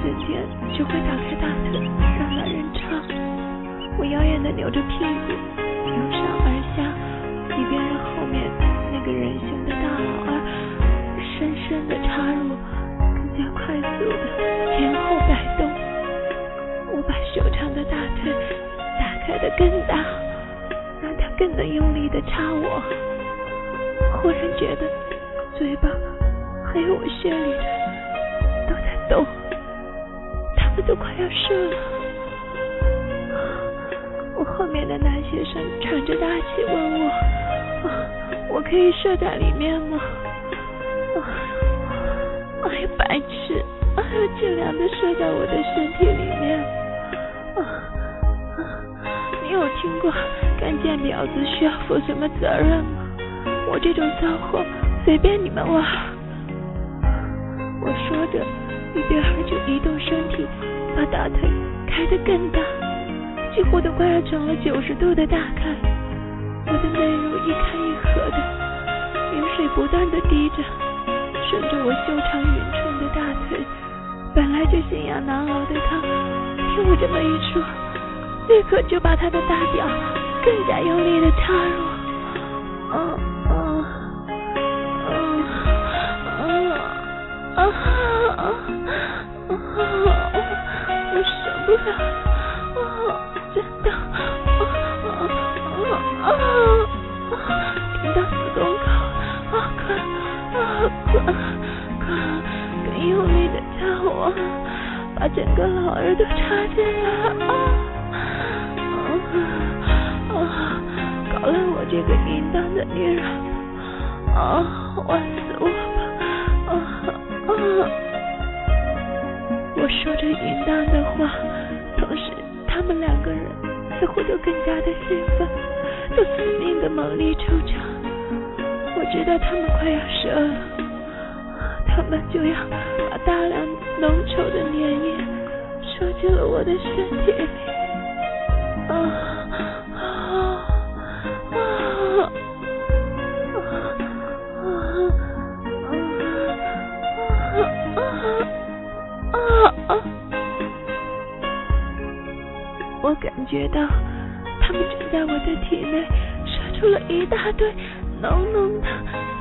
我整天只会打开大腿让男人插，我妖艳的扭着屁股由上而下，一边让后面那个人形的大老二深深的插入，更加快速的前后摆动。我把修长的大腿打开的更大，让他更能用力的插我。忽然觉得嘴巴还有我血里的都在动，都快要射了。我后面的男学生喘着大气问我：“我可以射在里面吗？”哎呀，白痴！哎呀，尽量的射在我的身体里面。你有听过干贱婊子需要负什么责任吗？我这种骚货随便你们玩。我说着，一边就移动身体，把大腿开得更大，几乎都快要成了九十度的大开。我的内乳一开一合的，饮水不断的滴着，顺着我修长匀称的大腿。本来就心痒难熬的他，听我这么一说，立刻就把他的大屌更加用力的插用力的掐我，把整个老二都插进来啊啊啊！搞了我这个淫荡的女人，啊，玩死我吧！啊啊！我说着淫荡的话，同时他们两个人似乎都更加的兴奋，都死命的猛力抽插。我知道他们快要射了，们就要把大量浓稠的粘液射进了我的身体里。啊啊啊啊啊啊啊啊！我感觉到他们正在我的体内射出了一大堆浓浓的、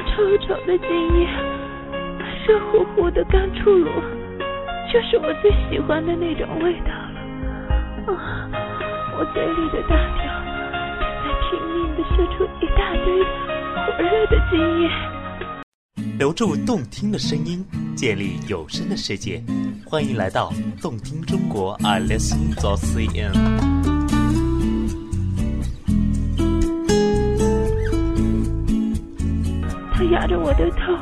臭臭的精液，热乎乎的刚出炉，就是我最喜欢的那种味道了。啊，我嘴里的大条在拼命的射出一大堆火热的精液。留住动听的声音，建立有声的世界，欢迎来到动听中国 i listen to cn。他压着我的头，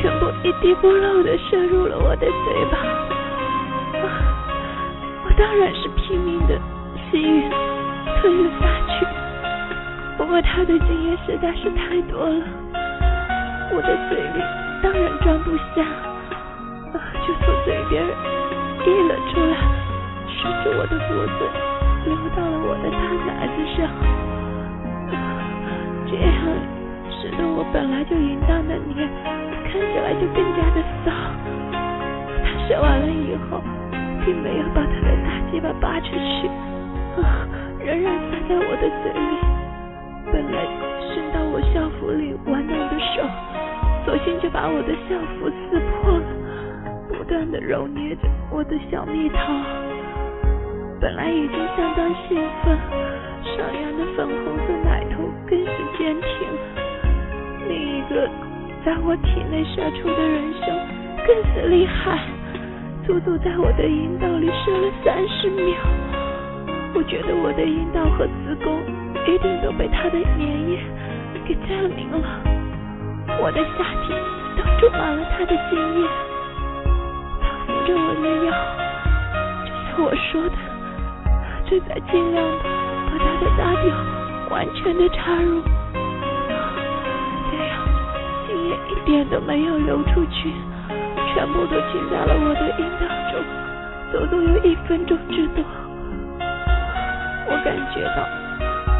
全部一滴不漏的射入了我的嘴巴。我当然是拼命的吸吮、吞了下去。不过他的精液实在是太多了。我的嘴里当然装不下，就从嘴边溢了出来，顺着我的脖子流到了我的大奶子上，这样使得我本来就淫荡的脸看起来就更加的骚。他射完了以后，并没有把他的大鸡巴拔出去，啊，仍然塞在我的嘴里。本来伸到我校服里玩弄的手。索性就把我的校服撕破了，不断的揉捏着我的小蜜桃。本来已经相当兴奋，上扬的粉红色奶头更是坚挺。另一个在我体内射出的人胸更是厉害，足足在我的阴道里射了三十秒。我觉得我的阴道和子宫一定都被他的粘液给占领了。我的下体都注满了他的精液，他扶着我的腰，就像我说的，正在尽量的把他的大屌完全的插入，点都没有流出去，全部都浸在了我的阴道中，足足有一分钟之多。我感觉到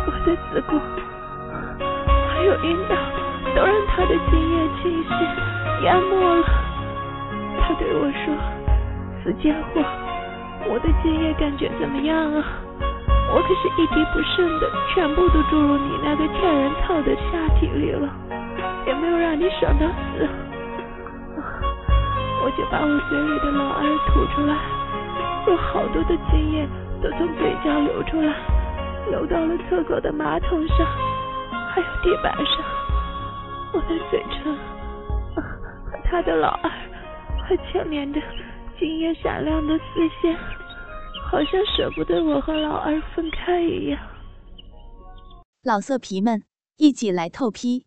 我的子宫还有阴道都让他的精液气息淹没了。他对我说：“死家伙，我的精液感觉怎么样啊？我可是一滴不剩的，全部都注入你那个天然草的下体里了，也没有让你爽到死。”我就把我嘴里的老二吐出来，有好多的精液。都从嘴角流出来，流到了厕所的马桶上，还有地板上。我的嘴唇和他的老二还牵连着晶莹闪亮的丝线，好像舍不得我和老二分开一样。老色皮们，一起来透批！